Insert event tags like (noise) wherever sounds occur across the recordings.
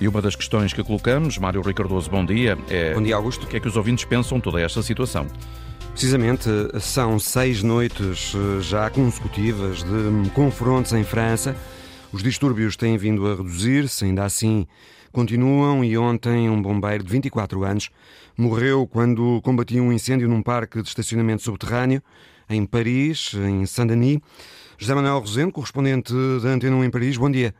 E uma das questões que colocamos, Mário Ricardoso, bom dia, é bom dia, Augusto. o que é que os ouvintes pensam toda esta situação? Precisamente, são seis noites eh, já consecutivas de confrontos em França. Os distúrbios têm vindo a reduzir-se, ainda assim continuam, e ontem um bombeiro de 24 anos morreu quando combatia um incêndio num parque de estacionamento subterrâneo em Paris, em Saint-Denis. José Manuel Rosendo, correspondente da Antena 1 em Paris, bom dia.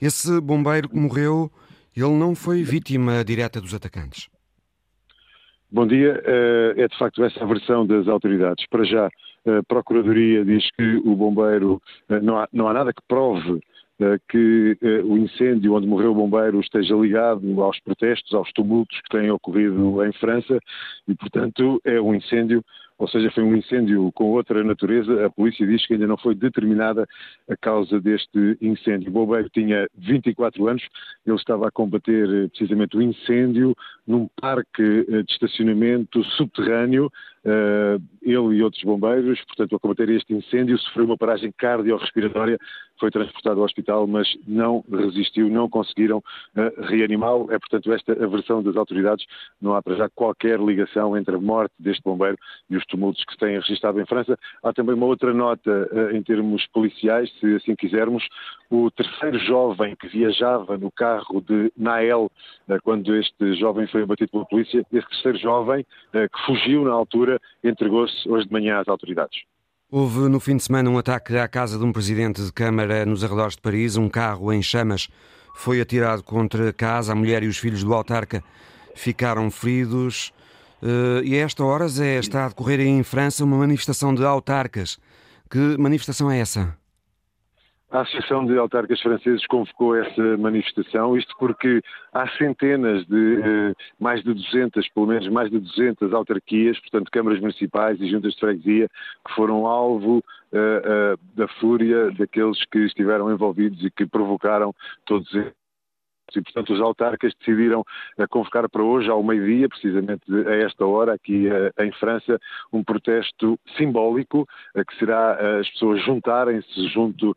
Esse bombeiro que morreu, ele não foi vítima direta dos atacantes? Bom dia. Eh, é de facto essa a versão das autoridades. Para já, a Procuradoria diz que o bombeiro, eh, não há, não há nada que prove eh, que o incêndio onde morreu o bombeiro esteja ligado aos protestos, aos tumultos que têm ocorrido em França e, portanto, é um incêndio ou seja, foi um incêndio com outra natureza. A polícia diz que ainda não foi determinada a causa deste incêndio. O bombeiro tinha 24 anos, ele estava a combater eh, precisamente o incêndio num parque eh, de estacionamento subterrâneo ele e outros bombeiros, portanto, a combater este incêndio, sofreu uma paragem cardiorrespiratória, foi transportado ao hospital, mas não resistiu, não conseguiram uh, reanimá-lo. É, portanto, esta a versão das autoridades. Não há para já qualquer ligação entre a morte deste bombeiro e os tumultos que se têm registrado em França. Há também uma outra nota uh, em termos policiais, se assim quisermos. O terceiro jovem que viajava no carro de Nael, quando este jovem foi abatido pela polícia, esse terceiro jovem que fugiu na altura, entregou-se hoje de manhã às autoridades. Houve no fim de semana um ataque à casa de um presidente de Câmara nos arredores de Paris. Um carro em chamas foi atirado contra a casa. A mulher e os filhos do autarca ficaram feridos. Uh, e a esta horas é, está a decorrer em França uma manifestação de autarcas. Que manifestação é essa? A Associação de Autarcas Franceses convocou essa manifestação, isto porque há centenas de, eh, mais de 200, pelo menos mais de 200 autarquias, portanto câmaras municipais e juntas de freguesia, que foram alvo eh, eh, da fúria daqueles que estiveram envolvidos e que provocaram todos estes e, portanto, os autarcas decidiram eh, convocar para hoje, ao meio-dia, precisamente a esta hora, aqui eh, em França, um protesto simbólico, eh, que será as pessoas juntarem-se junto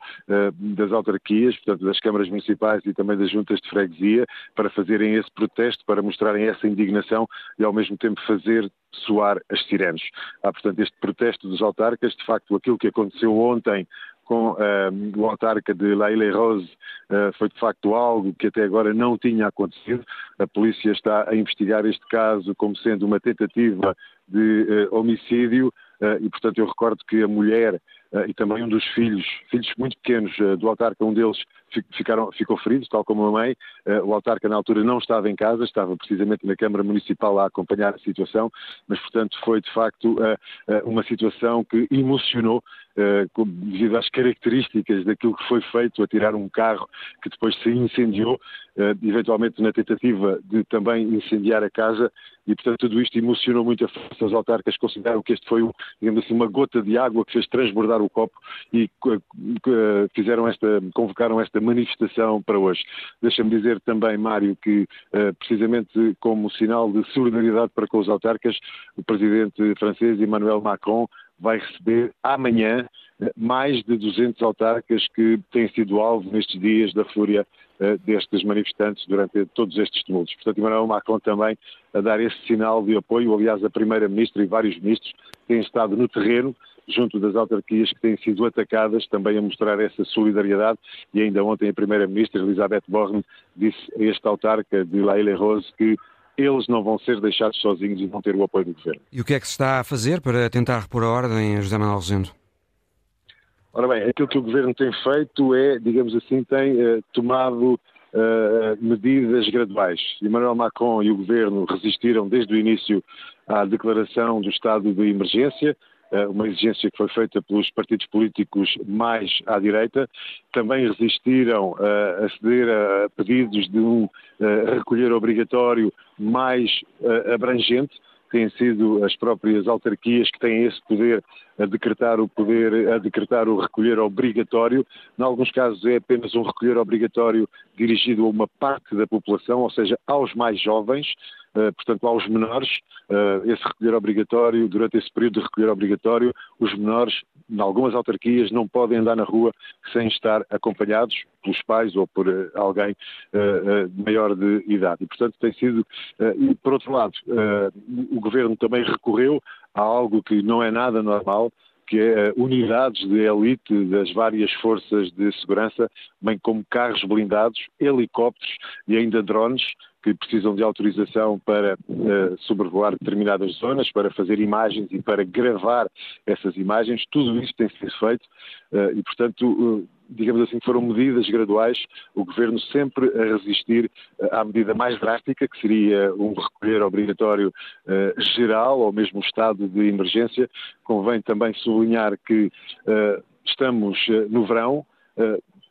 das autarquias, portanto, das câmaras municipais e também das juntas de freguesia, para fazerem esse protesto, para mostrarem essa indignação e, ao mesmo tempo, fazer soar as sirenes. Há, portanto, este protesto dos autarcas, de facto, aquilo que aconteceu ontem com uh, o autarca de La Ile Rose uh, foi de facto algo que até agora não tinha acontecido. A polícia está a investigar este caso como sendo uma tentativa de uh, homicídio e, portanto, eu recordo que a mulher e também um dos filhos, filhos muito pequenos do autarca, um deles ficaram, ficou ferido, tal como a mãe. Eh, o autarca, na altura, não estava em casa, estava precisamente na Câmara Municipal a acompanhar a situação, mas, portanto, foi de facto eh, eh, uma situação que emocionou devido às características daquilo que foi feito, a tirar um carro que depois se incendiou, eventualmente na tentativa de também incendiar a casa, e portanto tudo isto emocionou muito a força. Os autarcas consideram que este foi, digamos assim, uma gota de água que fez transbordar o copo e fizeram esta, convocaram esta manifestação para hoje. Deixa-me dizer também, Mário, que eh, precisamente como sinal de solidariedade para com os autarcas, o presidente francês Emmanuel Macron vai receber amanhã eh, mais de 200 autarcas que têm sido alvo nestes dias da fúria eh, destes manifestantes durante todos estes tumultos. Portanto, Emmanuel Macron também a dar esse sinal de apoio. Aliás, a Primeira-Ministra e vários ministros têm estado no terreno junto das autarquias que têm sido atacadas, também a mostrar essa solidariedade. E ainda ontem a Primeira-Ministra, Elizabeth Borne, disse a este autarca de La Ile-Rose que eles não vão ser deixados sozinhos e vão ter o apoio do governo. E o que é que se está a fazer para tentar repor a ordem, José Manuel Rosendo? Ora bem, aquilo que o governo tem feito é, digamos assim, tem uh, tomado uh, medidas graduais. Emmanuel Macron e o governo resistiram desde o início à declaração do estado de emergência. Eh, uma exigência que foi feita pelos partidos políticos mais à direita, também resistiram eh, a ceder a pedidos de um eh, recolher obrigatório mais abrangente, têm sido as próprias autarquias que têm esse poder a decretar o poder, a decretar o recolher obrigatório. Em alguns casos é apenas um recolher obrigatório dirigido a uma parte da população, ou seja, aos mais jovens, portanto, aos menores, eh, esse recolher obrigatório, durante esse período de recolher obrigatório, os menores, em algumas autarquias, não podem andar na rua sem estar acompanhados pelos pais ou por eh, alguém maior de idade. E, portanto, tem sido. E, por outro lado, o governo também recorreu a algo que não é nada normal, que é unidades de elite das várias forças de segurança, bem como carros blindados, helicópteros e ainda drones, que precisam de autorização para uh, sobrevoar determinadas zonas, para fazer imagens e para gravar essas imagens. Tudo isso tem sido feito uh, e, portanto, uh, digamos assim, foram medidas graduais, o Governo sempre a resistir à medida mais drástica, que seria um recolher obrigatório geral ou mesmo estado de emergência. Convém também sublinhar que estamos no verão,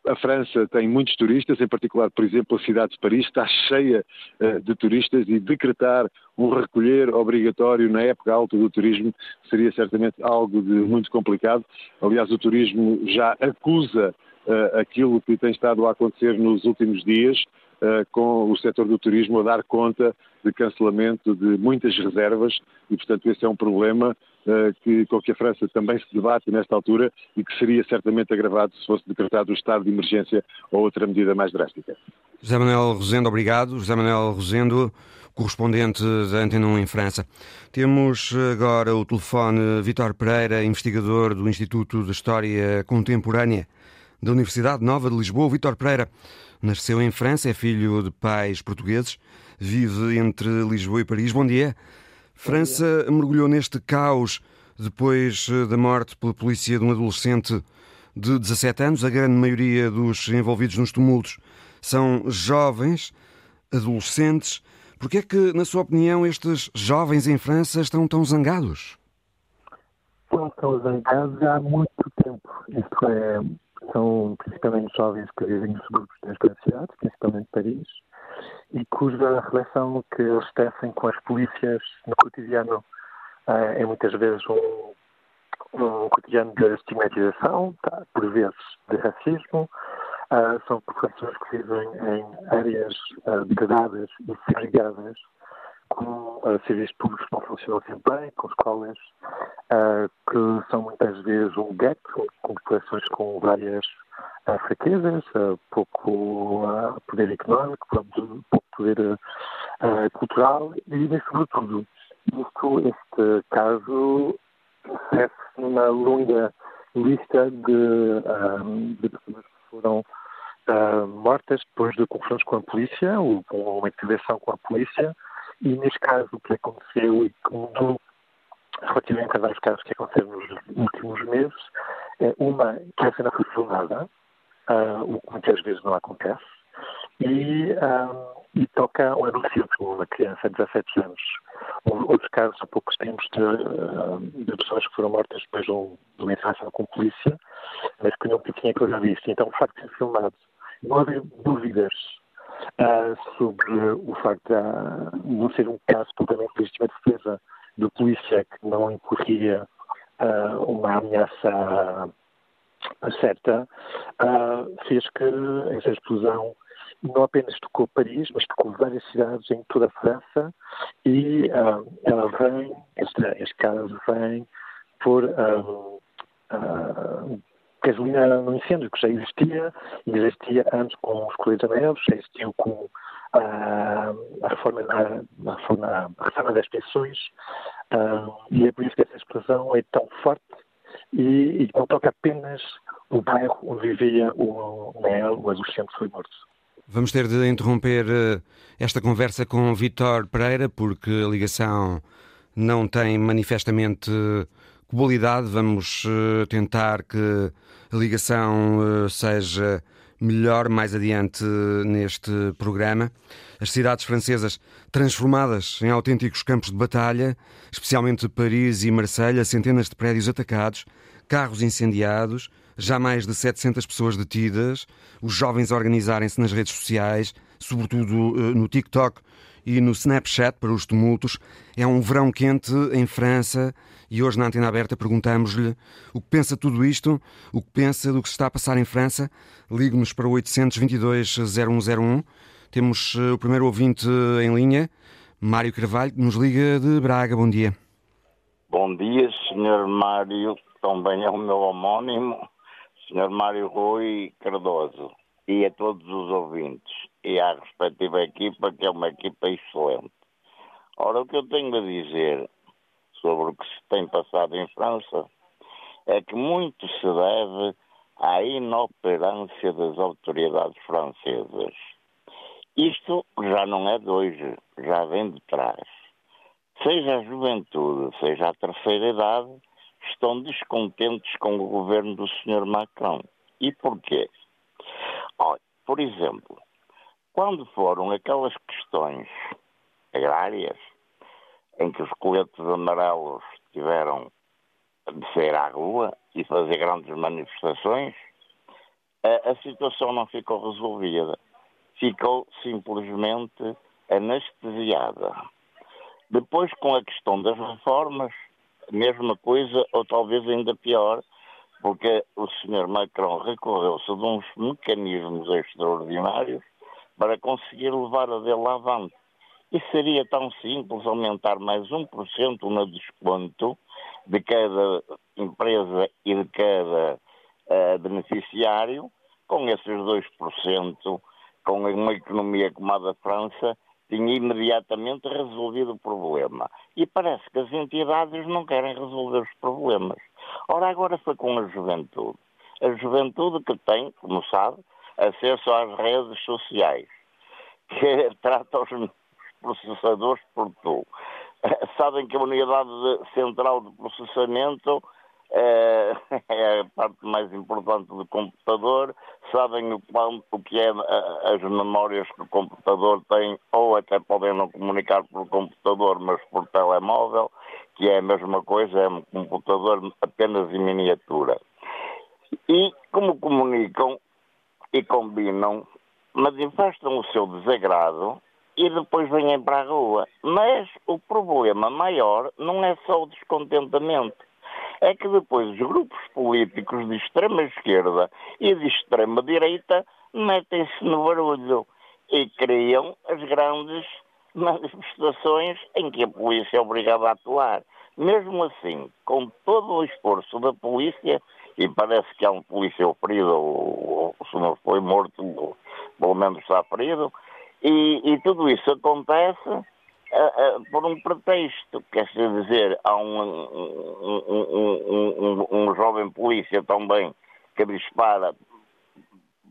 a França tem muitos turistas, em particular, por exemplo, a cidade de Paris está cheia uh, de turistas e decretar um recolher obrigatório na época alta do turismo seria certamente algo de muito complicado. Aliás, o turismo já acusa uh, aquilo que tem estado a acontecer nos últimos dias, com o setor do turismo a dar conta de cancelamento de muitas reservas e, portanto, esse é um problema uh, que, com que a França também se debate nesta altura e que seria certamente agravado se fosse decretado o estado de emergência ou outra medida mais drástica. José Manuel Rosendo, obrigado. José Manuel Rosendo, correspondente da Antena 1 em França. Temos agora o telefone Vitor Pereira, investigador do Instituto de História Contemporânea da Universidade Nova de Lisboa. Vitor Pereira nasceu em França, é filho de pais portugueses vive entre Lisboa e Paris. Bom dia. França dia. mergulhou neste caos depois eh, da morte pela polícia de um adolescente de 17 anos. A grande maioria dos envolvidos nos tumultos são jovens, adolescentes. Por que é que, na sua opinião, estes jovens em França estão tão zangados? estão zangados há muito tempo. Isto é, são principalmente jovens que vivem nos subúrbios das grandes cidades, principalmente Paris, e cuja relação que eles tecem com as polícias no cotidiano é muitas vezes um, um cotidiano de estigmatização, tá, por vezes de racismo. Uh, são populações que vivem em áreas uh, degradadas e segregadas, com uh, serviços públicos que não funcionam sempre bem, com escolas uh, que são muitas vezes um gap, com populações com várias uh, fraquezas, pouco poder económico, pouco poder cultural e, sobretudo, isto, este caso serve numa longa lista de, de pessoas que foram mortas depois de confrontos com a polícia, ou uma intervenção com a polícia, e neste caso o que aconteceu e que mudou relativamente a vários casos que aconteceram nos últimos meses, é uma que a cena foi filmada, uh, o que muitas vezes não acontece, e, uh, e toca um adolescente, uma criança de 17 anos. Outros casos há poucos tempos de, uh, de pessoas que foram mortas depois de, uma interação com a polícia, mas que não tinha coisa disso. Então, o facto de ser filmado, não haver dúvidas uh, sobre o facto de não ser um caso totalmente legítima defesa de polícia que não incorria uh, uma ameaça certa, fez que essa explosão não apenas tocou Paris, mas tocou várias cidades em toda a França e ela vem, este, este caso vem por uh, uh, gasolina no incêndio, que já existia, existia antes com os amarelos, já existiu com a, a, reforma, a, reforma, a reforma das pensões, uh, e é por isso que essa explosão é tão forte e, e não toca apenas o bairro onde vivia o Mel, o adolescente foi morto. Vamos ter de interromper eh, esta conversa com Vitor Pereira, porque a ligação não tem manifestamente qualidade. Vamos eh, tentar que a ligação eh, seja melhor mais adiante neste programa. As cidades francesas transformadas em autênticos campos de batalha, especialmente Paris e Marselha, centenas de prédios atacados, carros incendiados, já mais de 700 pessoas detidas, os jovens organizarem-se nas redes sociais, sobretudo eh, no TikTok e no Snapchat para os tumultos. É um verão quente em França e hoje na Antena Aberta perguntamos-lhe o que pensa tudo isto, o que pensa do que se está a passar em França. Ligue-nos para o 822-0101. Temos uh, o primeiro ouvinte em linha, Mário Carvalho, que nos liga de Braga. Bom dia. Bom dia, Sr. Mário, também é o meu homónimo, Sr. Mário Rui Cardoso, e a todos os ouvintes, e à respectiva equipa, que é uma equipa excelente. Ora, o que eu tenho a dizer sobre o que se tem passado em França é que muito se deve à inoperância das autoridades francesas. Isto já não é de hoje, já vem de trás. Seja a juventude, seja a terceira idade, estão descontentes com o governo do Sr. Macron. E porquê? Olha, por exemplo, quando foram aquelas questões agrárias, em que os coletes amarelos tiveram de sair à rua e fazer grandes manifestações, a, a situação não ficou resolvida. Ficou simplesmente anestesiada. Depois, com a questão das reformas, a mesma coisa, ou talvez ainda pior, porque o Sr. Macron recorreu-se de uns mecanismos extraordinários para conseguir levar a dele avante. E seria tão simples aumentar mais 1% no desconto de cada empresa e de cada uh, beneficiário, com esses 2%, com uma economia como a da França, tinha imediatamente resolvido o problema. E parece que as entidades não querem resolver os problemas. Ora, agora foi com a juventude. A juventude que tem, como sabe, acesso às redes sociais, que (laughs) trata os processadores por tu. (laughs) Sabem que a unidade central de processamento é, (laughs) é, a parte mais importante do computador, sabem o, o que é as memórias que o computador tem, ou até podem não comunicar por computador, mas por telemóvel, que é a mesma coisa, é um computador apenas em miniatura. E como comunicam e combinam, manifestam o seu desagrado e depois vêm para a rua. Mas o problema maior não é só o descontentamento é que depois os grupos políticos de extrema esquerda e de extrema direita metem-se no barulho e criam as grandes manifestações em que a polícia é obrigada a atuar. Mesmo assim, com todo o esforço da polícia, e parece que há um polícia ferido, ou, ou se não foi morto, pelo menos está ferido, e, e tudo isso acontece uh, por um pretexto, quer dizer, há um, um, um, um, jovem polícia também que dispara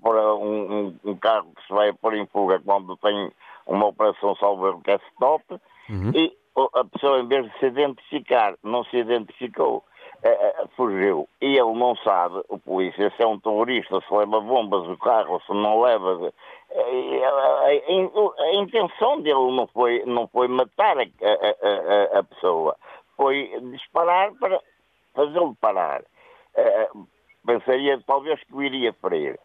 para um, carro que se vai pôr em fuga quando tem uma operação salvo que é stop, uhum. e a pessoa, em vez de se identificar, não se identificou uh, fugiu. E ele não sabe, o polícia, se é um terrorista, se leva bombas o carro, se não leva. A, a, a, intenção dele não foi, não foi matar a, pessoa, foi disparar para fazê-lo parar. Pensaria talvez que o iria ferir.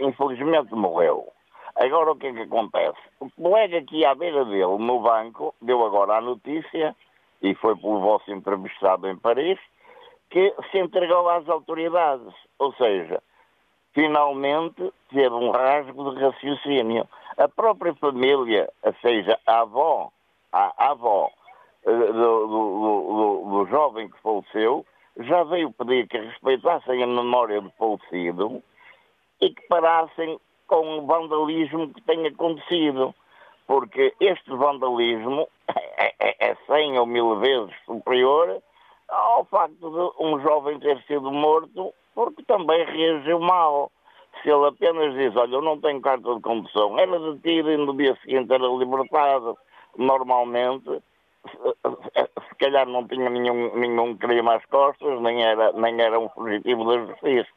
Infelizmente morreu. Agora o que é que acontece? O colega aqui à beira dele, no banco, deu agora a notícia, e foi pelo vosso entrevistado em Paris, que se entregou às autoridades. Ou seja, finalmente teve um rasgo de raciocínio. A própria família, ou seja, a avó, a avó eh, do, do, do, do jovem que faleceu, já veio pedir que respeitassem a memória do falecido e que parassem com o vandalismo que tem acontecido. Porque este vandalismo (laughs) é, é, é 100 ou mil vezes superior ao facto de um jovem ter sido morto porque também reagiu mal. Se ele apenas diz, olha, eu não tenho carta de condução, era detido e no dia seguinte era libertado, normalmente, se calhar não tinha nenhum, nenhum crime às costas, nem era, nem era um fugitivo da justiça.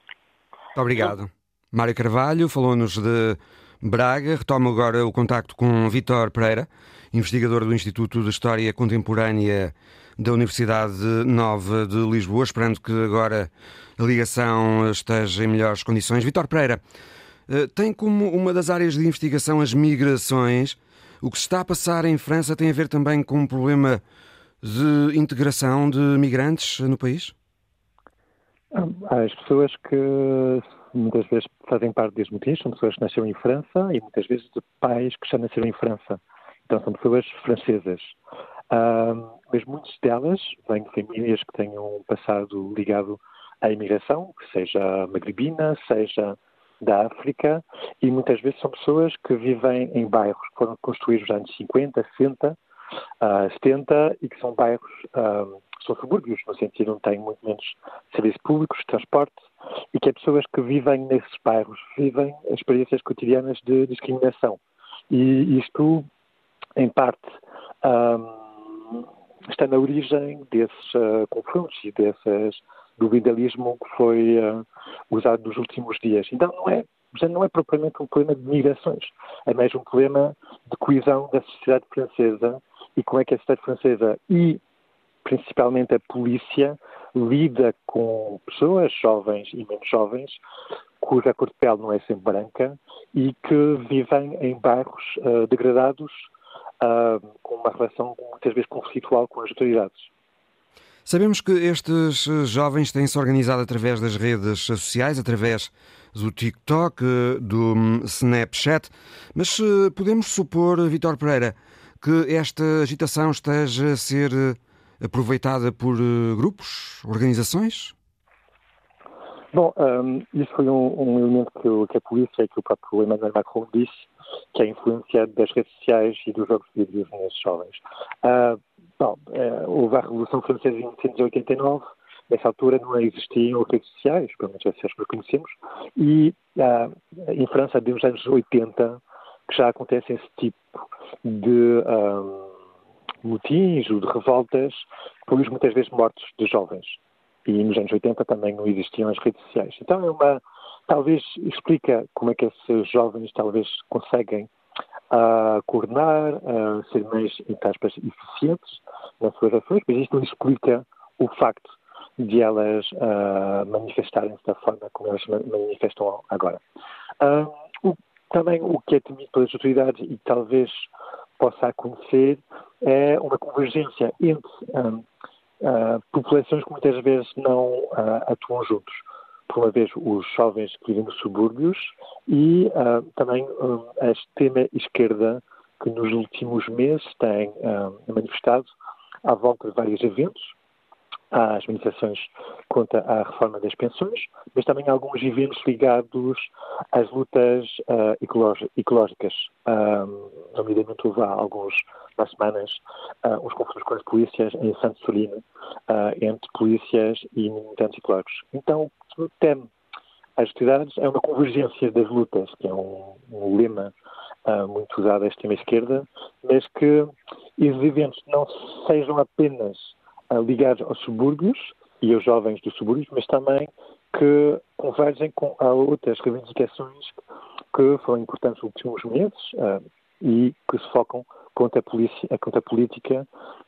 Muito obrigado. Mário Carvalho falou-nos de Braga. Retomo agora o contacto com Vitor Pereira, investigador do Instituto de História Contemporânea da Universidade Nova de Lisboa, esperando que agora a ligação esteja em melhores condições. Vitor Pereira, eh, tem como uma das áreas de investigação as migrações. O que se está a passar em França tem a ver também com um problema de integração de migrantes no país? As pessoas que muitas vezes fazem parte desses motivos são pessoas que nasceram em França e muitas vezes de pais que já nasceram em França. Então são pessoas francesas. Mas muitas delas vêm de famílias que tenham um passado ligado à imigração, seja magrebina, seja da África, e muitas vezes são pessoas que vivem em bairros que foram construídos nos anos 50, 60, uh, 70 e que são bairros, uh, são subúrbios, no sentido onde têm muito menos serviços públicos, transporte, e que as pessoas que vivem nesses bairros vivem experiências cotidianas de discriminação. E isto, em parte, um, está na origem desses uh, confrontos e desses, do vandalismo que foi uh, usado nos últimos dias. Então, não é já não é propriamente um problema de migrações, é mais um problema de coesão da sociedade francesa e como é que a sociedade francesa e principalmente a polícia lida com pessoas jovens e menos jovens cuja cor de pele não é sempre branca e que vivem em bairros uh, degradados uh, com uma relação muitas vezes conflitual com as autoridades. Sabemos que estes jovens têm-se organizado através das redes sociais, através do TikTok, do hum, Snapchat, mas eh, podemos supor, Vitor Pereira, que esta agitação esteja a ser eh, aproveitada por eh, grupos, organizações? Bom, um, isso foi um, um elemento que, que, a polícia e que o próprio Emmanuel Macron disse, que é influenciado das redes sociais e dos jogos de vídeos nesses jovens. Uh, bom, uh, houve a Revolução Francesa em 1989, nessa altura não existiam redes sociais, pelo menos essas que conhecemos, e uh, em França, desde os anos 80, que já acontece esse tipo de um, motins ou de revoltas, depois muitas vezes mortos de jovens. E nos anos 80 também não existiam as redes sociais. Então é uma, talvez explica como é que esses jovens talvez conseguem uh, coordenar, uh, ser mais, entre aspas, eficientes nas suas ações, mas isto não explica o facto de elas uh, manifestarem-se da forma como elas manifestam agora. O, também o que é temido pelas autoridades e talvez possa acontecer é uma convergência entre uh, populações que muitas vezes não atuam juntos. Por uma vez, os jovens que vivem nos subúrbios e também a extrema esquerda que nos últimos meses tem manifestado à volta de vários eventos, às manifestações contra a reforma das pensões, mas também alguns eventos ligados às lutas uh, ecológicas. Um, nomeadamente houve há alguns há semanas uh, uns conflitos com as polícias em Santo Solino, uh, entre polícias e militantes ecológicos. Então, o que teme as atividades é uma convergência das lutas, que é um, um lema uh, muito usado à extrema-esquerda, mas que esses eventos não sejam apenas ligados aos subúrbios e aos jovens dos subúrbios, mas também que convergem com outras reivindicações que foram importantes nos últimos meses uh, e que se focam contra a, polícia, contra a política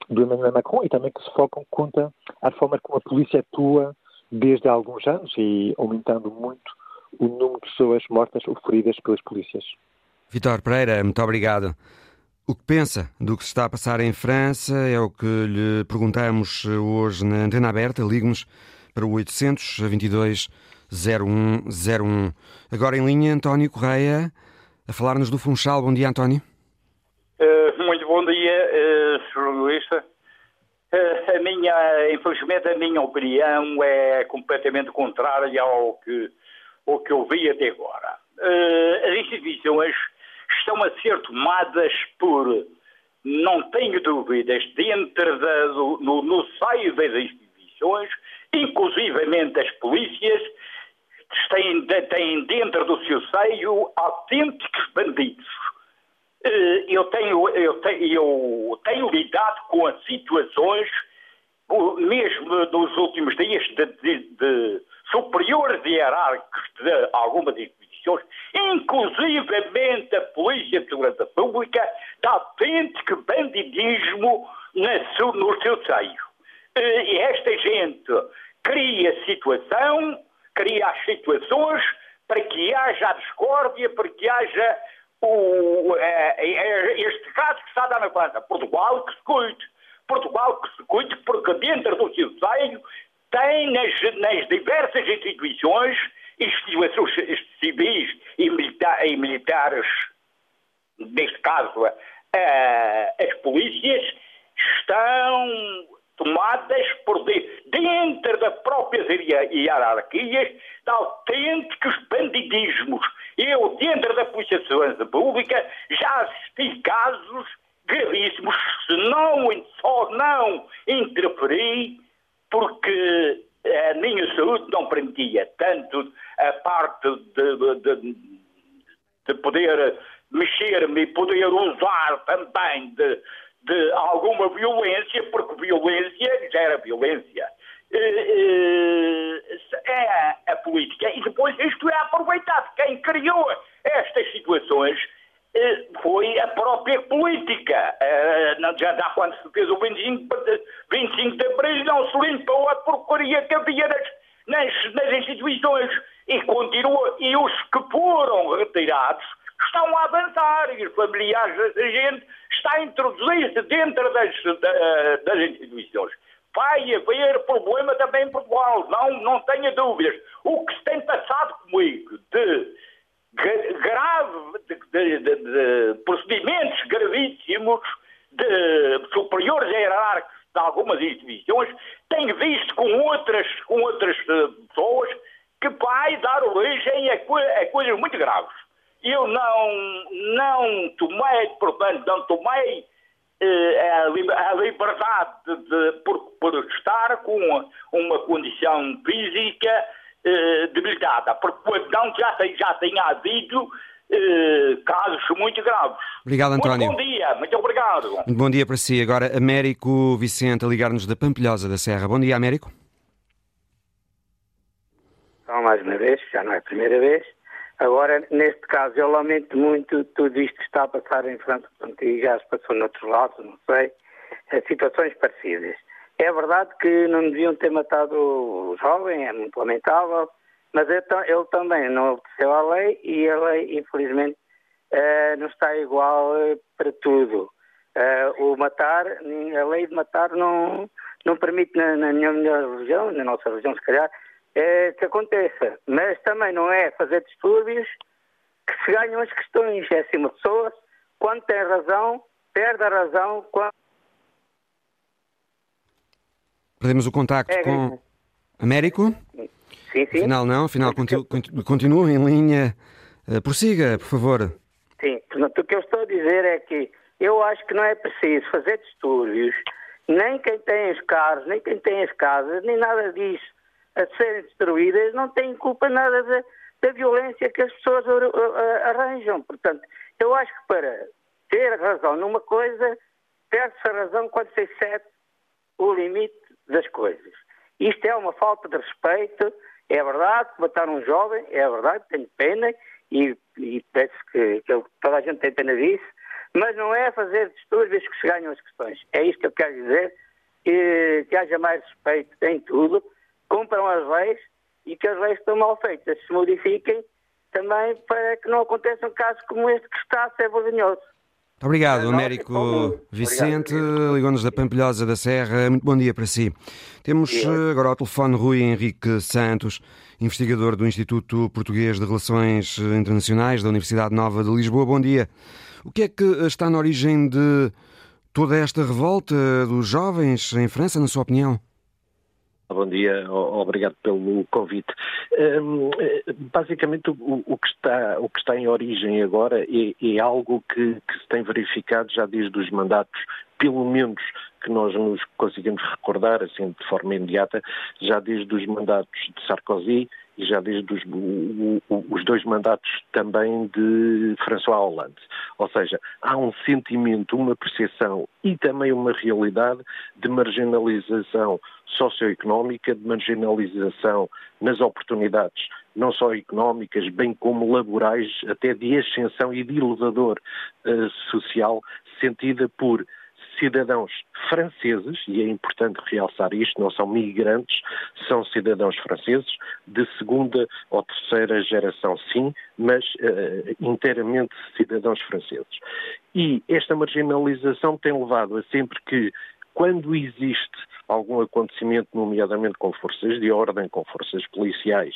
do Emmanuel Macron e também que se focam contra a forma como a polícia atua desde há alguns anos e aumentando muito o número de pessoas mortas ou feridas pelas polícias. Vitor Pereira, muito obrigado. O que pensa do que se está a passar em França é o que lhe perguntamos hoje na Antena Aberta. Ligue-nos para o 822 0101. Agora em linha, António Correia, a falar-nos do Funchal. Bom dia, António. Uh, muito bom dia, uh, jornalista. Uh, a minha, infelizmente, a minha opinião é completamente contrária ao que, ao que eu vi até agora. Uh, as instituições estão a ser tomadas por, não tenho dúvidas, dentro da, no, no seio das instituições, inclusivamente as polícias, têm, têm dentro do seu seio autênticos bandidos. Eh, eu tenho, eu, tenho, eu tenho lidado com as situações, mesmo nos últimos dias, de, de, de superiores hierárquicos de algumas instituições, inclusivamente a Polícia de Segurança Pública, de autêntico bandidismo no seu seio. E esta gente cria situação, cria as situações para que haja a discórdia, para que haja o, é, é, este caso que está a dar na França. Portugal que se cuide. Portugal que se cuide, porque dentro do seu seio tem nas, nas diversas instituições, instituições civis e, e militares, neste caso as polícias, estão tomadas por dentro das próprias hierarquias de autênticos bandidismos. Eu, dentro da Polícia de Segurança Pública, já assisti casos gravíssimos, se não, só não interferi, porque a minha saúde não permitia tanto a parte de, de, de poder mexer-me e poder usar também de, de alguma violência, porque violência gera violência. Eh, eh, é a política. E depois isto é aproveitado. Quem criou estas situações eh, foi a própria política. Já dá quando se fez o 25, 25 de Abril, não se limpou a porcaria que havia nas, nas, nas instituições. E continua. E os que foram retirados estão a avançar e os familiares da gente está a introduzir-se dentro das, das instituições. Vai haver problema também em Portugal, não, não tenha dúvidas. O que se tem passado comigo de grave, de, de, de procedimentos gravíssimos de superiores hierárquicos de algumas instituições, tenho visto com outras, com outras eh, pessoas que vai dar origem a, a coisas muito graves. Eu não, não tomei, portanto, não tomei eh, a, liberdade de, por, por, estar com uma, uma condição física eh, debilitada, porque então já, já tinha havido eh, casos muito graves. Obrigado, António. Muito bom dia, muito obrigado. Muito bom dia para si. Agora, Américo Vicente a ligar-nos da Pampilhosa da Serra. Bom dia, Américo. Então, mais uma vez, já não é a primeira vez. Agora, neste caso, eu lamento muito tudo isto que está a passar em França, e já se passou noutros lados, não sei, situações parecidas. É verdade que não deviam ter matado o jovem, é muito lamentável, mas ele também não obedeceu à lei e a lei, infelizmente, eh, não está igual eh, para tudo. Eh, o matar, a lei de matar não, não permite na, na minha religião, na nossa religião se calhar, é, que aconteça. Mas também não é fazer distúrbios que se ganham as questões. É assim, uma pessoa, quando tem razão, perde a razão quando. Perdemos o contacto é, com Américo? Sim, sim. Afinal, não, afinal, continu, continua em linha. Uh, prossiga, por favor. Sim, portanto, o que eu estou a dizer é que eu acho que não é preciso fazer distúrbios, nem quem tem os carros, nem quem tem as casas, nem nada disso a serem destruídas não têm culpa nada da, da violência que as pessoas arranjam. Portanto, eu acho que para ter razão numa coisa, perde-se a razão quando se excede o limite das coisas. Isto é uma falta de respeito. É verdade mataram um jovem, é verdade, tenho pena e, e penso que, que, toda a gente tem pena disso, mas não é fazer distúrbios que se ganham as questões. É isto que eu quero dizer, que, que haja mais respeito em tudo cumpram as leis e que as leis estão mal feitas se modifiquem também para que não aconteçam casos como este que está a ser vergonhoso. Muito obrigado, Américo Vicente, ligou-nos da Pampilhosa da Serra. Muito bom dia para si. Temos eh, agora ao telefone Rui Henrique Santos, investigador do Instituto Português de Relações Internacionais da Universidade Nova de Lisboa. Bom dia. O que é que está na origem de toda esta revolta dos jovens em França, na sua opinião? Bom dia, obrigado pelo convite. Hum, basicamente, o, que está, o que está em origem agora é, é algo que, que, se tem verificado já desde os mandatos, pelo menos que nós nos conseguimos recordar, assim, de forma imediata, já desde os mandatos de Sarkozy e já desde os, os, dois mandatos também de François Hollande. Ou seja, há um sentimento, uma percepção e também uma realidade de marginalização socioeconómica, de marginalização nas oportunidades, não só económicas, bem como laborais, até de ascensão e de elevador uh, social, sentida por cidadãos franceses, e é importante realçar isto, não são migrantes, são cidadãos franceses de segunda ou terceira geração, sim, mas uh, inteiramente cidadãos franceses. E esta marginalização tem levado a sempre que, quando existe algum acontecimento, nomeadamente com forças de ordem, com forças policiais,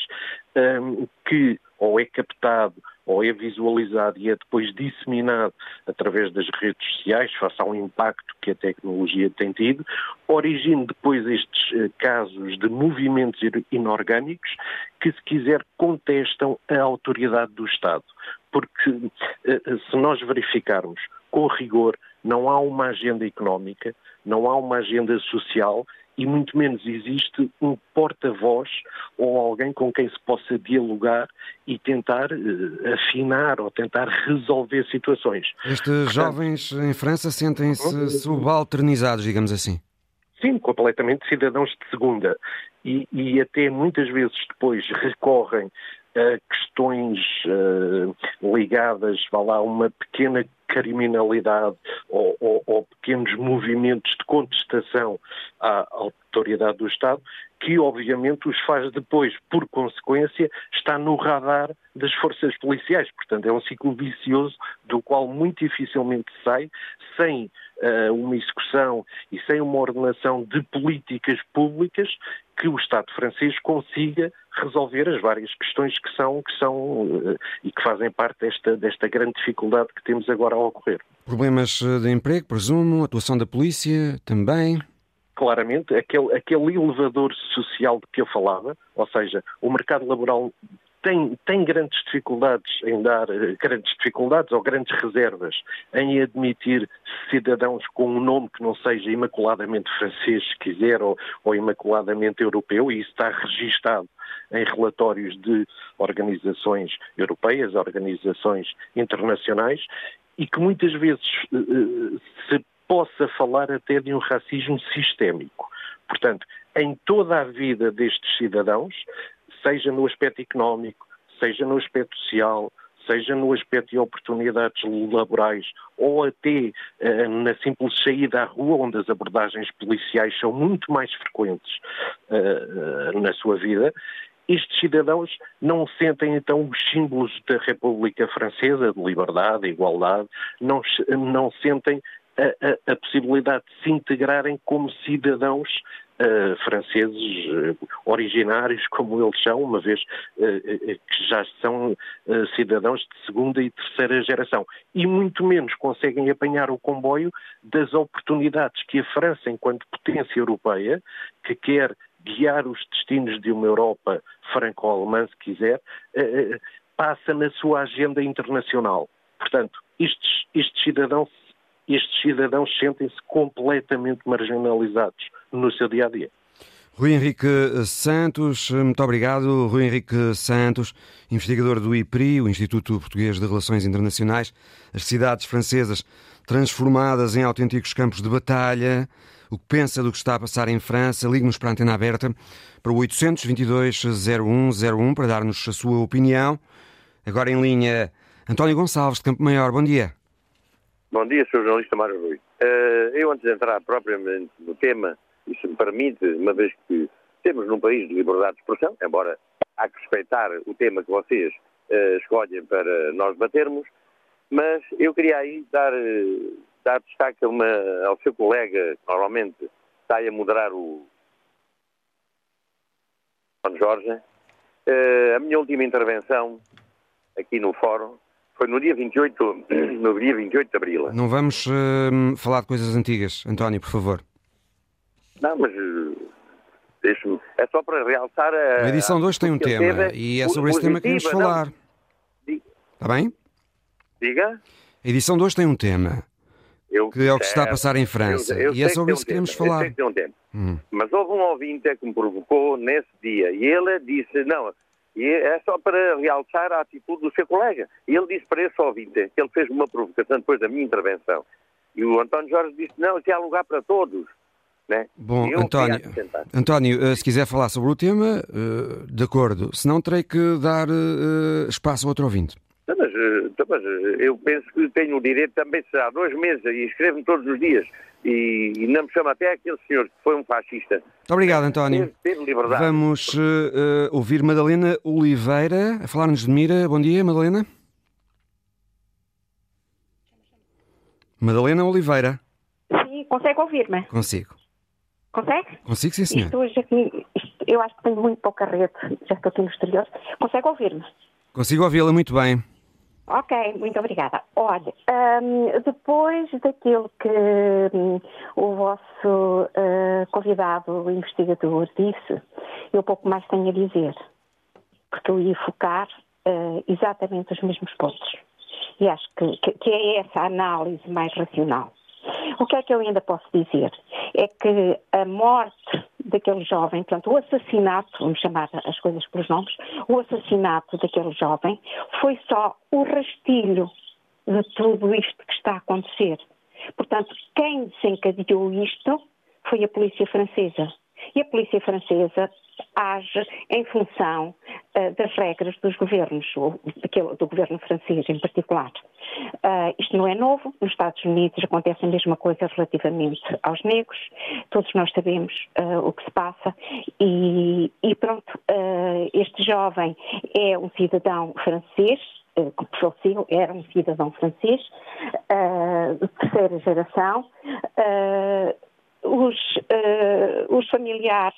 um, que ou é captado ou é visualizado e é depois disseminado através das redes sociais, face ao impacto que a tecnologia tem tido, origine depois estes uh, casos de movimentos inorgânicos que, se quiser, contestam a autoridade do Estado. Porque uh, se nós verificarmos com rigor, não há uma agenda económica, não há uma agenda social e muito menos existe um porta-voz ou alguém com quem se possa dialogar e tentar uh, afinar ou tentar resolver situações. Estes jovens em França sentem-se subalternizados, digamos assim. Sim, completamente cidadãos de segunda. E, e até muitas vezes depois recorrem a questões uh, ligadas, vá lá, a uma pequena criminalidade ou, ou, ou, pequenos movimentos de contestação à autoridade do Estado, que obviamente os faz depois, por consequência, estar no radar das forças policiais. Portanto, é um ciclo vicioso do qual muito dificilmente sai sem uh, uma execução e sem uma ordenação de políticas públicas que o Estado francês consiga resolver as várias questões que são, que são uh, e que fazem parte desta, desta grande dificuldade que temos agora a ocorrer. Problemas eh, de emprego, presumo, atuação da polícia também? Claramente, aquele, aquele elevador social de que eu falava, ou seja, o mercado laboral tem, tem grandes dificuldades em dar, eh, grandes dificuldades ou grandes reservas em admitir cidadãos com um nome que não seja imaculadamente francês, se quiser, ou, ou imaculadamente europeu, e isso está registado em relatórios de organizações europeias, organizações internacionais, e que muitas vezes uh, se possa falar até de um racismo sistémico. Portanto, em toda a vida destes cidadãos, seja no aspecto económico, seja no aspecto social, seja no aspecto de oportunidades laborais ou até uh, na simples saída à rua, onde as abordagens policiais são muito mais frequentes uh, uh, na sua vida, estes cidadãos não sentem então os símbolos da República Francesa, de liberdade, de igualdade, não, não sentem a, a, a, possibilidade de se integrarem como cidadãos uh, franceses uh, originários, (laughs) como eles são, uma vez uh, que já são cidadãos de segunda e terceira geração. E muito menos conseguem apanhar o comboio das oportunidades que a França, enquanto potência europeia, que quer guiar os destinos de uma Europa franco-alemã, se quiser, passa na sua agenda internacional. Portanto, estes, estes cidadãos estes cidadãos sentem-se completamente marginalizados no seu dia a dia. Rui Henrique Santos, muito obrigado. Rui Henrique Santos, investigador do IPRI, o Instituto Português de Relações Internacionais, as cidades francesas transformadas em autênticos campos de batalha. O que pensa do que está a passar em França? Ligue-nos para a antena aberta para o 822-0101 para dar-nos a sua opinião. Agora em linha, António Gonçalves de Campo Maior. Bom dia. Bom dia, Sr. Jornalista Mário Rui. Uh, eu, antes de entrar propriamente no tema, e se me permite, uma vez que temos num país de liberdade de expressão, embora há que respeitar o tema que vocês uh, escolhem para nós batermos, mas eu queria aí dar, uh, dar destaque uma, ao seu colega, que normalmente está a moderar o Jorge. a minha última intervenção aqui no fórum foi no dia 28, (clears throat) no dia 28 de abril. Não vamos uh, falar de coisas antigas, António, por favor. Não, mas deixe-me. É só para realçar a. A edição de hoje tem um tema e é sobre esse tema que queremos falar. Está bem? Diga. A edição de hoje tem um tema. Eu, que é o que se está a passar em França. Eu, eu e é sobre isso que queremos tema. falar. Um hum. Mas houve um ouvinte que me provocou nesse dia e ele disse: não, e é só para realçar a atitude do seu colega. E ele disse para esse ouvinte que ele fez uma provocação depois da minha intervenção. E o António Jorge disse: não, aqui há lugar para todos. Né? Bom, António, António, eh, se quiser falar sobre o tema, eh, de acordo. Se não, terei que dar eh, espaço a outro ouvinte. Então, mas, então, mas, eu penso que tenho o direito também, se há dois meses e escrevo-me todos os dias e, e, não me chama até aquele senhor que foi um fascista. Muito obrigado, António. Teve liberdade. Vamos uh, ouvir Madalena Oliveira a falar-nos de Mira. Bom dia, Madalena. Madalena Oliveira. Sim, consegue ouvir-me? Consigo. Consegue? Consigo, sim, senhor. Isto hoje aqui, isto, eu acho que tenho muito pouca rede, já estou aqui no exterior. Consegue ouvir-me? Consigo ouvi-la muito bem. Ok, muito obrigada. Olha, um, depois daquilo que um, o vosso uh, convidado, o investigador, disse, eu pouco mais tenho a dizer, porque eu ia focar uh, exatamente os mesmos pontos. E acho que, que, que é essa a análise mais racional. O que é que eu ainda posso dizer? É que a morte daquele jovem, portanto, o assassinato, vamos chamar as coisas pelos nomes, o assassinato daquele jovem foi só o rastilho de tudo isto que está a acontecer. Portanto, quem desencadeou isto foi a polícia francesa. E a polícia francesa age em função das regras dos governos, do governo francês em particular. Uh, isto não é novo, nos Estados Unidos acontece a mesma coisa relativamente aos negros, todos nós sabemos uh, o que se passa e, e pronto, este jovem é um cidadão francês, que faleceu, era um cidadão francês, de terceira geração. Os, os familiares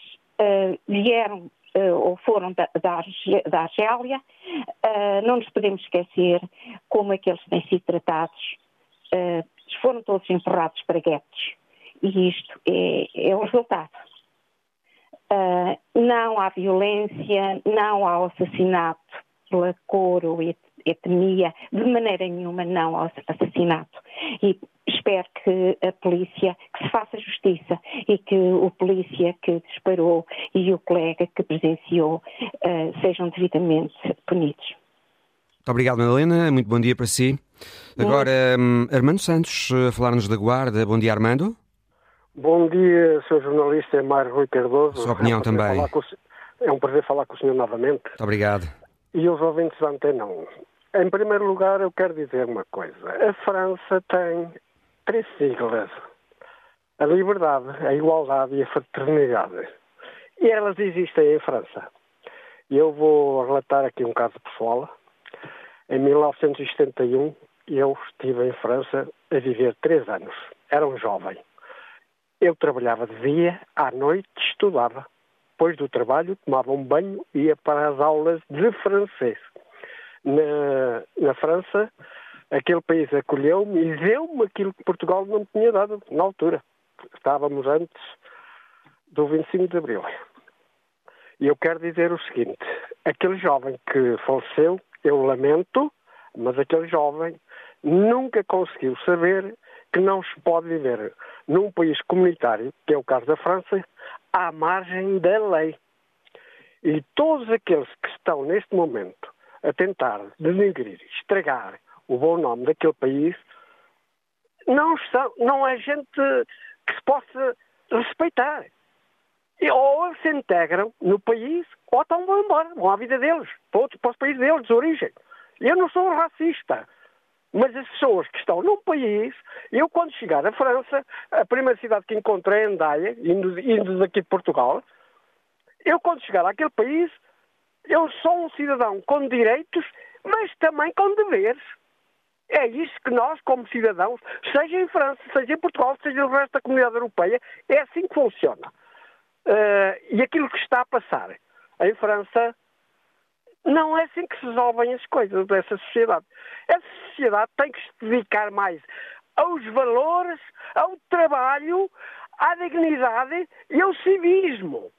vieram ou foram da, da, Argélia. Uh, não nos podemos esquecer como é que eles têm sido tratados. foram todos empurrados para guetos. E isto é, é o resultado. não há violência, não há assassinato pela cor ou etnia, de maneira nenhuma não ao assassinato. E espero que a polícia, que se faça justiça e que o polícia que disparou e o colega que presenciou uh, sejam devidamente punidos. Muito obrigado, Madalena. Muito bom dia para si. Agora, um, Armando Santos, a falar-nos da Guarda. Bom dia, Armando. Bom dia, Sr. Jornalista Mário Rui Cardoso. Sua opinião é um também. O... É um prazer falar com o senhor novamente. Muito obrigado. E os ouvintes da Antena 1. Em primeiro lugar, eu quero dizer uma coisa. A França tem três siglas: a liberdade, a igualdade e a fraternidade. E elas existem em França. E eu vou relatar aqui um caso pessoal. Em 1971, eu estive em França a viver três anos. Era um jovem. Eu trabalhava de dia, à noite estudava. Depois do trabalho, tomava um banho e ia para as aulas de francês. Na, na França, aquele país acolheu-me e deu-me aquilo que Portugal não me tinha dado na altura. Estávamos antes do 25 de Abril. E eu quero dizer o seguinte: aquele jovem que faleceu, eu lamento, mas aquele jovem nunca conseguiu saber que não se pode viver num país comunitário, que é o caso da França, à margem da lei. E todos aqueles que estão neste momento a tentar denegrir, estragar o bom nome daquele país, não, são, não é gente que se possa respeitar. E ou eles se integram no país, ou então vão embora, vão à vida deles, para, outro, para os países deles, de origem. Eu não sou racista, mas as pessoas que estão num país, eu quando chegar à França, a primeira cidade que encontrei é Andaia, indo, indo daqui de Portugal, eu quando chegar àquele país, eu sou um cidadão com direitos, mas também com deveres. É isso que nós, como cidadãos, seja em França, seja em Portugal, seja no resto da comunidade europeia, é assim que funciona. Uh, e aquilo que está a passar em França não é assim que se resolvem as coisas dessa sociedade. Essa sociedade tem que se dedicar mais aos valores, ao trabalho, à dignidade e ao civismo.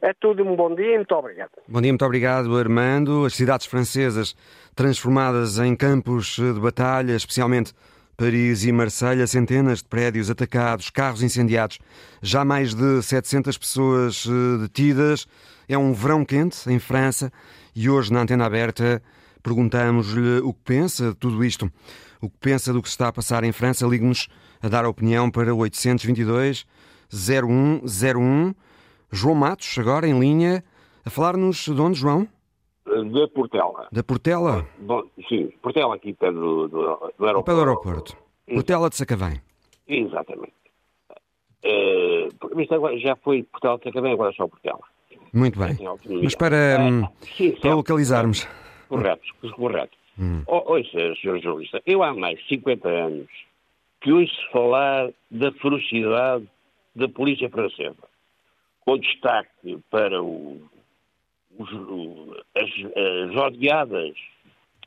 É tudo um bom dia e muito obrigado. Bom dia, muito obrigado, Armando. As cidades francesas transformadas em campos de batalha, especialmente Paris e Marselha, centenas de prédios atacados, carros incendiados, já mais de 700 pessoas eh, detidas. É um verão quente em França e hoje na Antena Aberta perguntamos-lhe o que pensa de tudo isto. O que pensa do que se está a passar em França? Ligue-nos a dar a opinião para 822 0101 João Matos, agora em linha, a falar-nos de onde, João? Da Portela. Da Portela? Bom, sim, Portela aqui perto do, do, do aeroporto. Pelo aeroporto. Portela de Sacavém. Exatamente. Uh, isto agora já foi Portela de Sacavém, agora é só Portela. Muito bem. Mas para, hum, sim, para localizarmos. Correto, correto. Hum. Oh, ouça, Sr. Jornalista, eu há mais de 50 anos que ouço falar da ferocidade da polícia francesa, com destaque para o, os, as, as odiadas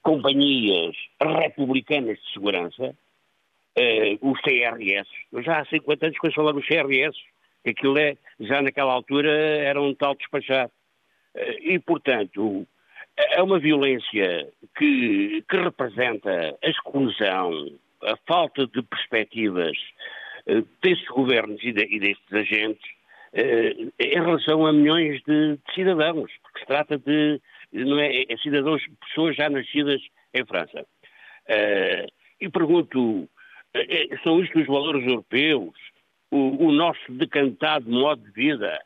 companhias republicanas de segurança, eh, os CRS. Eu já há 50 anos que ouço falar dos CRS, que aquilo é, já naquela altura era um tal despachar. Eh, e, portanto, é uma violência que, que representa a exclusão, a falta de perspectivas uh, destes governos e, de, e destes agentes em relação a milhões de, de, cidadãos, porque se trata de não é, é cidadãos, pessoas já nascidas em França. Uh, e pergunto, são isto os valores europeus, o, o nosso decantado modo de vida?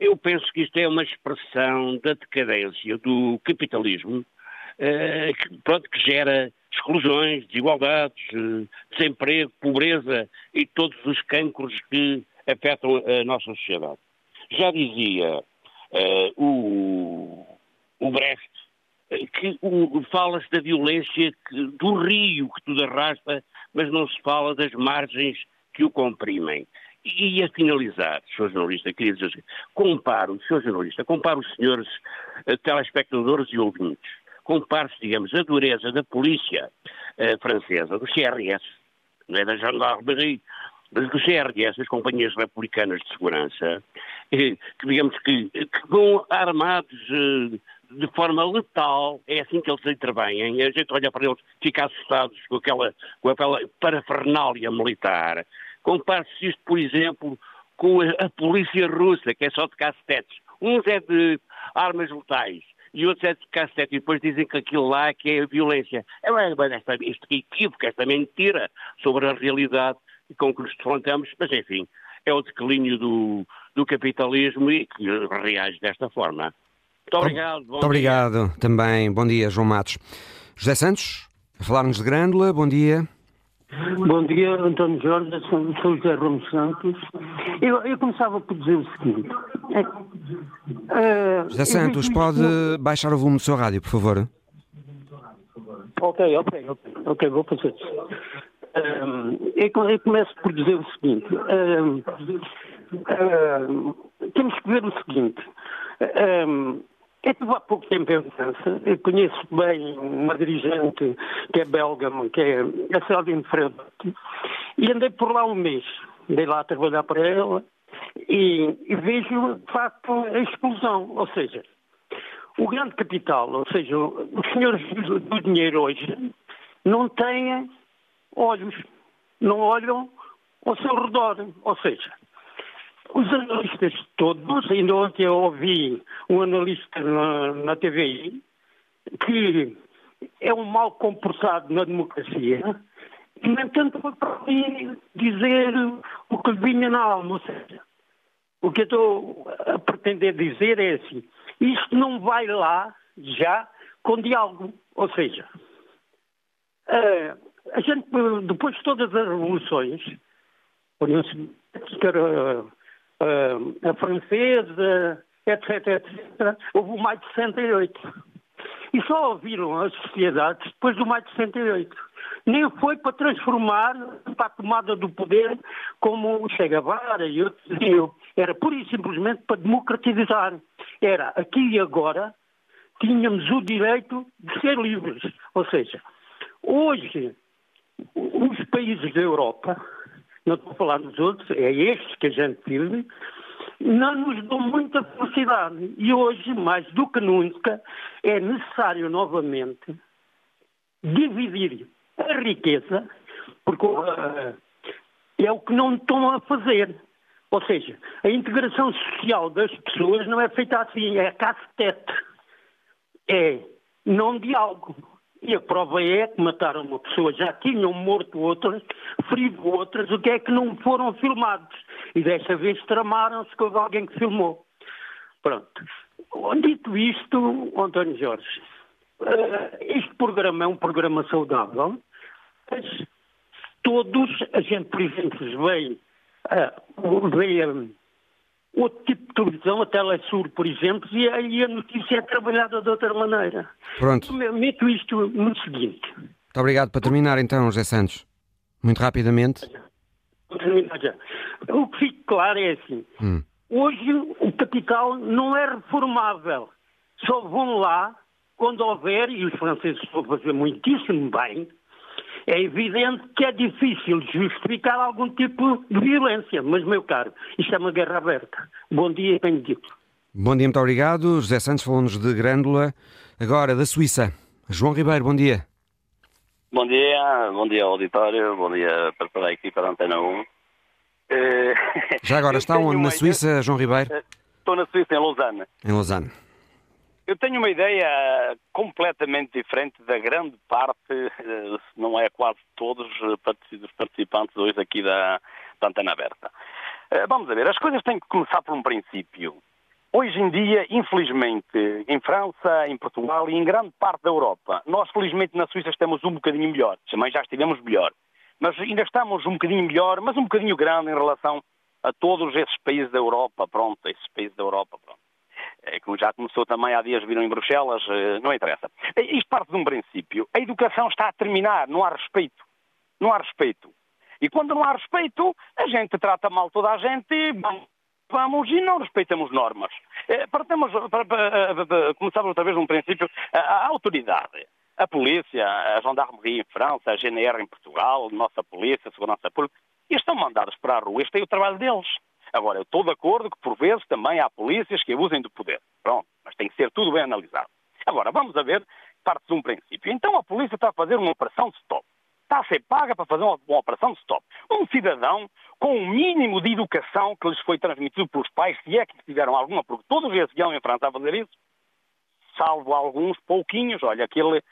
Eu penso que isto é uma expressão da decadência do capitalismo, eh, que, pronto, que gera exclusões, desigualdades, eh, desemprego, pobreza e todos os cancros que afetam a nossa sociedade. Já dizia eh, o, o Brecht que fala-se da violência que, do rio que tudo arrasta, mas não se fala das margens que o comprimem. E a finalizar, Sr. Jornalista, queria dizer assim, comparo, Sr. Jornalista, comparo os senhores uh, telespectadores e ouvintes, compare-se, digamos, a dureza da polícia uh, francesa, do CRS, não é da gendarmerie, mas do CRS, as companhias republicanas de segurança, eh, que digamos que, que vão armados de forma letal, é assim que eles intervêm, a gente olha para eles, fica assustados com aquela, com aquela parafernália militar, Compare-se isto, por exemplo, com a, a, polícia russa, que é só de cacetetes. Uns é de armas letais e outros é de cacetetes. E depois dizem que aquilo lá que é violência. É mas esta, este equívoco, esta mentira sobre a realidade com que nos defrontamos, mas enfim, é o declínio do, do capitalismo e que reage desta forma. Muito obrigado. Muito obrigado também. Bom dia, João Matos. José Santos, a falar-nos de Grândola, bom dia. Bom dia, António Jorge, sou, sou José Ramos Santos. Eu, eu, começava por dizer o seguinte. É, uh, José Santos, pode baixar o volume do seu rádio, por favor? Ok, ok, ok, ok, vou fazer Uh, eu, começo por dizer o seguinte. Uh, temos que ver o seguinte. Eu estive há pouco tempo em França, eu conheço bem uma dirigente que é belga, que é a Celine Fredotti, e andei por lá um mês. Andei lá a trabalhar para ela e, e vejo, de facto, a explosão. Ou seja, o grande capital, ou seja, os senhores do dinheiro hoje, não têm olhos, não olham ao seu redor. Ou seja, os analistas todos, ainda ontem eu ouvi um analista na, na que é um mal comportado na democracia, e, no entanto, foi para mim dizer o que lhe vinha na alma. Ou seja, o que eu estou a pretender dizer é assim: isto não vai lá já com diálogo. Ou seja, a gente, depois de todas as revoluções, que era a francesa, etc, etc, houve o maio de 68. E só ouviram as sociedades depois do maio de 68. Nem foi para transformar para a tomada do poder como o Che Guevara e outros. Era pura e simplesmente para democratizar. Era aqui e agora tínhamos o direito de ser livres. Ou seja, hoje os países da Europa não estou a falar dos outros, é estes que a gente vive, não nos dão muita felicidade. E hoje, mais do que nunca, é necessário novamente dividir a riqueza, porque uh, é o que não estão a fazer. Ou seja, a integração social das pessoas não é feita assim, é cacetete. É não diálogo. E a prova é que mataram uma pessoa, já tinham morto outras, ferido outras, o que é que não foram filmados? E desta vez tramaram-se com alguém que filmou. Pronto. dito isto, António Jorge, uh, este programa é um programa saudável, mas todos, a gente, por exemplo, vê, uh, vê outro tipo de televisão, a Telesur, por exemplo, e aí a notícia é trabalhada de outra maneira. Pronto. Meto isto no seguinte. Muito obrigado. Para terminar, então, José Santos, muito rapidamente. Vou terminar já. O que fica claro é assim. Hum. Hoje o capital não é reformável. Só vão lá quando houver, e os franceses estão a fazer muitíssimo bem, é evidente que é difícil justificar algum tipo de violência. Mas, meu caro, isto é uma guerra aberta. Bom dia e bem dito. Bom dia, muito obrigado. José Santos falou-nos de Grândola. Agora, da Suíça. João Ribeiro, bom dia. Bom dia, bom dia ao auditório, bom dia para toda a equipa da Antena 1. Eh, Já agora, (laughs) está onde? Na Suíça, João Ribeiro? Eh, estou na Suíça, em Lausanne. Em Lausanne. Eu tenho uma ideia completamente diferente da grande parte, eh, se não é quase todos os participantes hoje aqui da, da Antena Aberta. Vamos a ver, as coisas têm que começar por um princípio. Hoje em dia, infelizmente, em França, em Portugal e em grande parte da Europa, nós felizmente na Suíça estamos um bocadinho melhor. Também já estivemos melhor mas ainda estamos um bocadinho melhor, mas um bocadinho grande em relação a todos esses países da Europa, pronto, esses países da Europa, pronto. É, como já começou também há dias viram em Bruxelas, eh, não interessa. Isto parte de um princípio. A educação está a terminar, não há respeito. Não há respeito. E quando não há respeito, a gente trata mal toda a gente, vamos e não respeitamos normas. É, para, para, começamos outra vez um princípio, a, autoridade a polícia, a gendarmeria em França, a GNR em Portugal, a nossa polícia, a segurança pública, eles estão mandados para a rua, este é o trabalho deles. Agora, eu estou de acordo que, por vezes, também há polícias que abusem do poder. Pronto, mas tem que ser tudo bem analisado. Agora, vamos a ver, parte de um princípio. Então, a polícia está a fazer uma operação de stop. Está a ser paga para fazer uma, uma operação de stop. Um cidadão com o um mínimo de educação que lhes foi transmitido pelos pais, se é que tiveram alguma, porque todos eles iam em França a fazer isso, salvo alguns pouquinhos. Olha, aquele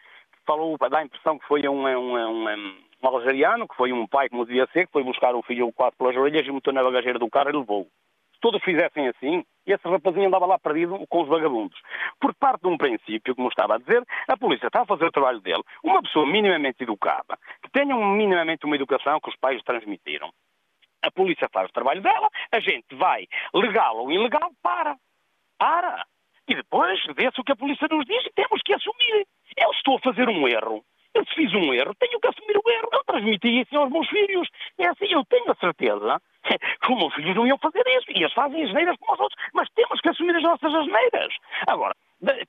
falou, dá a impressão que foi um, um, um, algeriano, que foi um pai, como devia ser, que foi buscar o filho quase pelas orelhas e meteu na bagageira do carro e levou. Se todos fizessem assim, esse rapazinho andava lá perdido com os vagabundos. Por parte de um princípio, como estava a dizer, a polícia está a fazer o trabalho dele. Uma pessoa minimamente educada, que tenha minimamente uma educação que os pais transmitiram. A polícia faz o trabalho dela, a gente vai, legal ou ilegal, para. Para. E depois vê-se o que a polícia nos diz e temos que assumir. Eu estou a fazer um erro. Eu se fiz um erro, tenho que assumir o erro. Eu transmiti isso aos meus filhos. É assim, eu tenho a certeza (laughs) que os meus filhos não iam fazer isso. E eles fazem as neiras como os outros. Mas temos que assumir as nossas asneiras. Agora,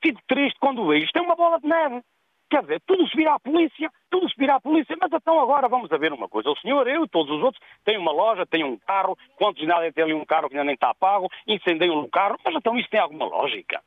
fico triste quando vejo isto é uma bola de neve. Quer dizer, tudo se vira à polícia, tudo se vira à polícia, mas então agora vamos a ver uma coisa. O senhor, eu e todos os outros têm uma loja, têm um carro, quantos nada tem ali um carro que ainda nem está pago, incendeiam o carro, mas então isso tem alguma lógica?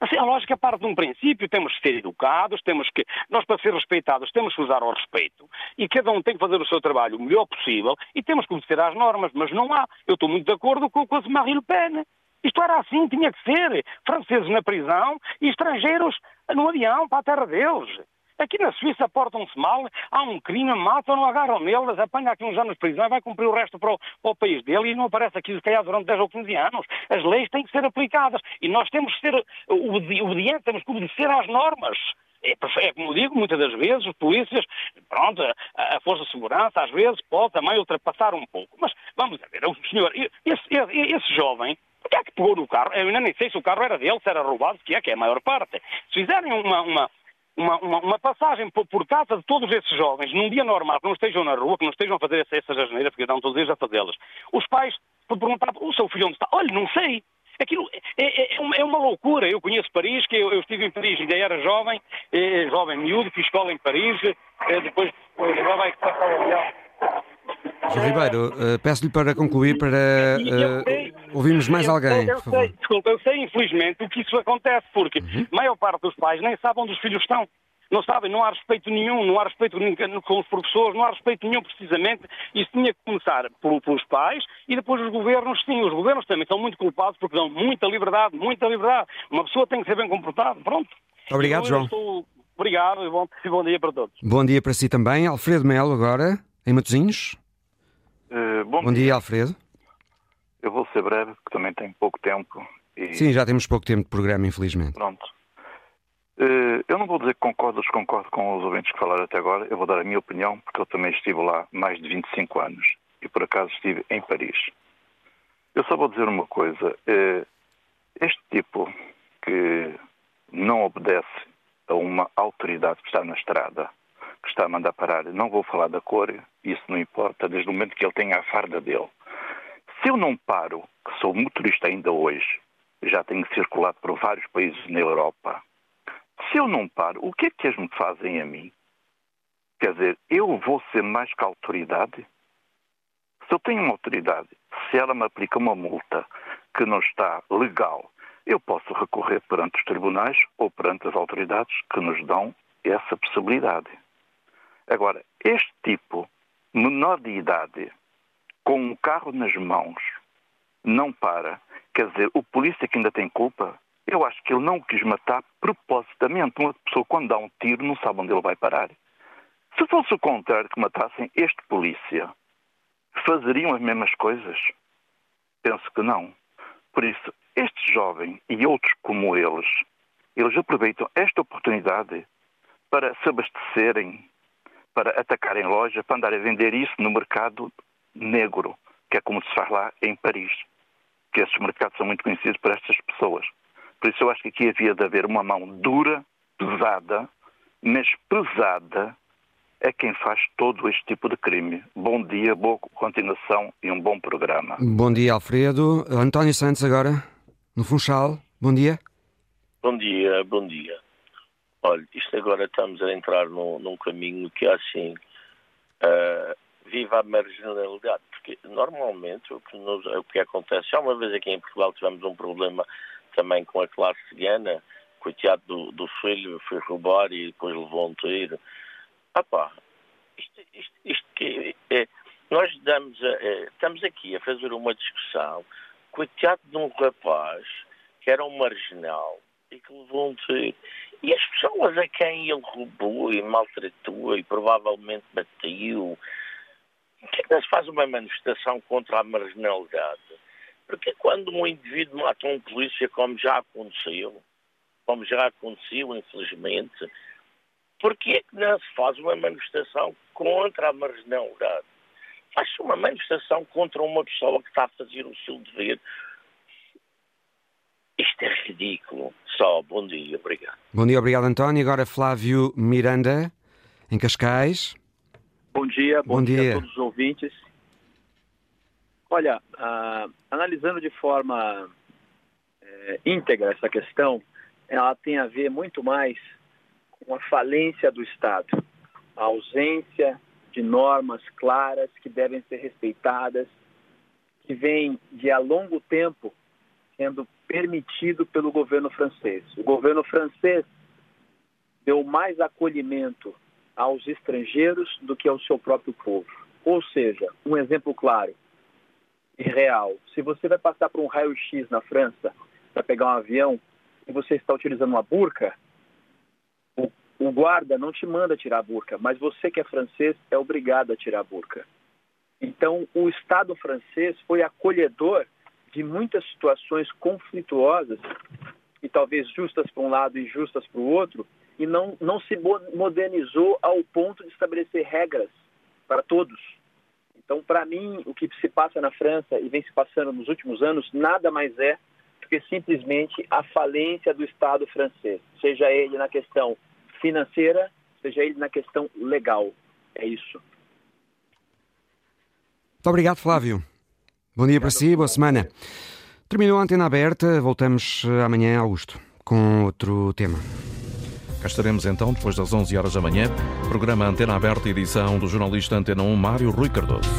Assim, a lógica parte de um princípio, temos que ser educados, temos que, nós para ser respeitados temos que usar ao respeito e cada um tem que fazer o seu trabalho o melhor possível e temos que obedecer às normas, mas não há. Eu estou muito de acordo com, com a Marine Le Pen. Isto era assim, tinha que ser. Franceses na prisão e estrangeiros no avião para a terra deles. Aqui na Suíça portam-se mal, há um crime, matam-no, agarram neles, apanham aqui uns anos de prisão e vai cumprir o resto para o, para o, país dele e não aparece aqui, se calhar, durante 10 ou 15 anos. As leis têm que ser aplicadas e nós temos que ser obedientes, temos que obedecer às normas. É, é, como digo, muitas das vezes os polícias, pronto, a, a, Força de Segurança às vezes pode também ultrapassar um pouco. Mas vamos ver, o senhor, esse, esse, esse jovem, o que é que pegou no carro? Eu ainda nem sei se o carro era dele, se era roubado, que é que é a maior parte. Se fizerem uma, uma, uma, uma, uma, passagem por, por, casa de todos esses jovens, num dia normal, que não estejam na rua, que não estejam a fazer essas asneiras, porque estão todos eles a fazê-las. Os pais, por perguntar, o seu filho onde está? Olha, não sei. Aquilo é, é, é, uma, é uma, loucura. Eu conheço Paris, que eu, eu, estive em Paris, ainda era jovem, é, jovem miúdo, fiz escola em Paris, é, depois, agora vai. João Ribeiro, uh, peço-lhe para concluir, para uh, ouvirmos mais eu, alguém. Eu, eu sei, desculpa, eu sei infelizmente o que isso acontece, porque uhum. a maior parte dos pais nem sabem onde os filhos estão. Não sabem, não há respeito nenhum, não há respeito com os professores, não há respeito nenhum precisamente. Isso tinha que começar pelos pais e depois os governos, sim, os governos também são muito culpados porque dão muita liberdade, muita liberdade. Uma pessoa tem que ser bem comportada, pronto. Obrigado, João. Estou... Obrigado e bom, (laughs) bom dia para todos. Bom dia para si também. Alfredo Melo agora, em Matosinhos. Uh, bom, bom dia, Alfredo. Eu vou ser breve, porque também tenho pouco tempo E... Sim, já temos pouco tempo de programa, infelizmente. Pronto. Uh, eu não vou dizer que concordo ou desconcordo com os ouvintes que falaram até agora, eu vou dar a minha opinião, porque eu também estive lá mais de 25 anos e por acaso estive em Paris. Eu só vou dizer uma coisa: uh, este tipo que não obedece a uma autoridade que está na estrada, que está a mandar parar, não vou falar da cor, isso não importa, desde o momento que ele tenha a farda dele. Se eu não paro, que sou motorista ainda hoje, já tenho circulado por vários países na Europa, se eu não paro, o que é que eles me fazem a mim? Quer dizer, eu vou ser mais que a autoridade? Se eu tenho uma autoridade, se ela me aplica uma multa que não está legal, eu posso recorrer perante os tribunais ou perante as autoridades que nos dão essa possibilidade. Agora, este tipo, menor de idade, com um carro nas mãos, não para. Quer dizer, o polícia que ainda tem culpa, eu acho que ele não o quis matar propositamente. Uma pessoa, quando dá um tiro, não sabe onde ele vai parar. Se fosse o contrário, que matassem este polícia, fazeriam as mesmas coisas? Penso que não. Por isso, este jovem e outros como eles, eles aproveitam esta oportunidade para se abastecerem, para atacarem loja, para andar a vender isso no mercado negro, que é como se faz lá em Paris. Que esses mercados são muito conhecidos por estas pessoas. Por isso eu acho que aqui havia de haver uma mão dura, pesada, mas pesada é quem faz todo este tipo de crime. Bom dia, boa continuação e um bom programa. Bom dia, Alfredo. António Santos agora, no Funchal. Bom dia. Bom dia, bom dia. Olha, isto agora estamos a entrar num, num caminho que é assim, uh, viva a marginalidade, porque normalmente o que, nos, o que acontece, já uma vez aqui em Portugal tivemos um problema também com a classe cigana, coitado do, do filho, foi roubar e depois levou um tiro. Ah pá, isto, isto, isto que é, nós damos a, é, estamos aqui a fazer uma discussão, coitado de um rapaz que era um marginal e que levou um tiro. E as pessoas a quem ele roubou e maltratou e provavelmente bateu, é que não se faz uma manifestação contra a marginalidade? Porque quando um indivíduo mata um polícia, como já aconteceu, como já aconteceu, infelizmente, porquê é que não se faz uma manifestação contra a marginalidade? Faz-se uma manifestação contra uma pessoa que está a fazer o seu dever. Isto é ridículo. Só, bom dia, obrigado. Bom dia, obrigado, António. Agora Flávio Miranda, em Cascais. Bom dia, bom, bom dia. dia a todos os ouvintes. Olha, uh, analisando de forma é, íntegra essa questão, ela tem a ver muito mais com a falência do Estado, a ausência de normas claras que devem ser respeitadas, que vem de há longo tempo sendo permitido pelo governo francês. O governo francês deu mais acolhimento aos estrangeiros do que ao seu próprio povo. Ou seja, um exemplo claro, real. Se você vai passar por um raio-x na França para pegar um avião e você está utilizando uma burca, o, o, guarda não te manda tirar a burca, mas você que é francês é obrigado a tirar a burca. Então, o Estado francês foi acolhedor de muitas situações conflituosas e talvez justas para um lado e justas para o outro, e não, não se modernizou ao ponto de estabelecer regras para todos. Então, para mim, o que se passa na França e vem se passando nos últimos anos nada mais é do que simplesmente a falência do Estado francês, seja ele na questão financeira, seja ele na questão legal. É isso. Muito obrigado, Flávio. Bom dia para si, boa semana. Terminou a antena aberta, voltamos eh, amanhã, Augusto, com outro tema. Cá estaremos então, depois das 11 horas da manhã. Programa Antena Aberta, edição do jornalista Antena 1, Mário Rui Cardoso.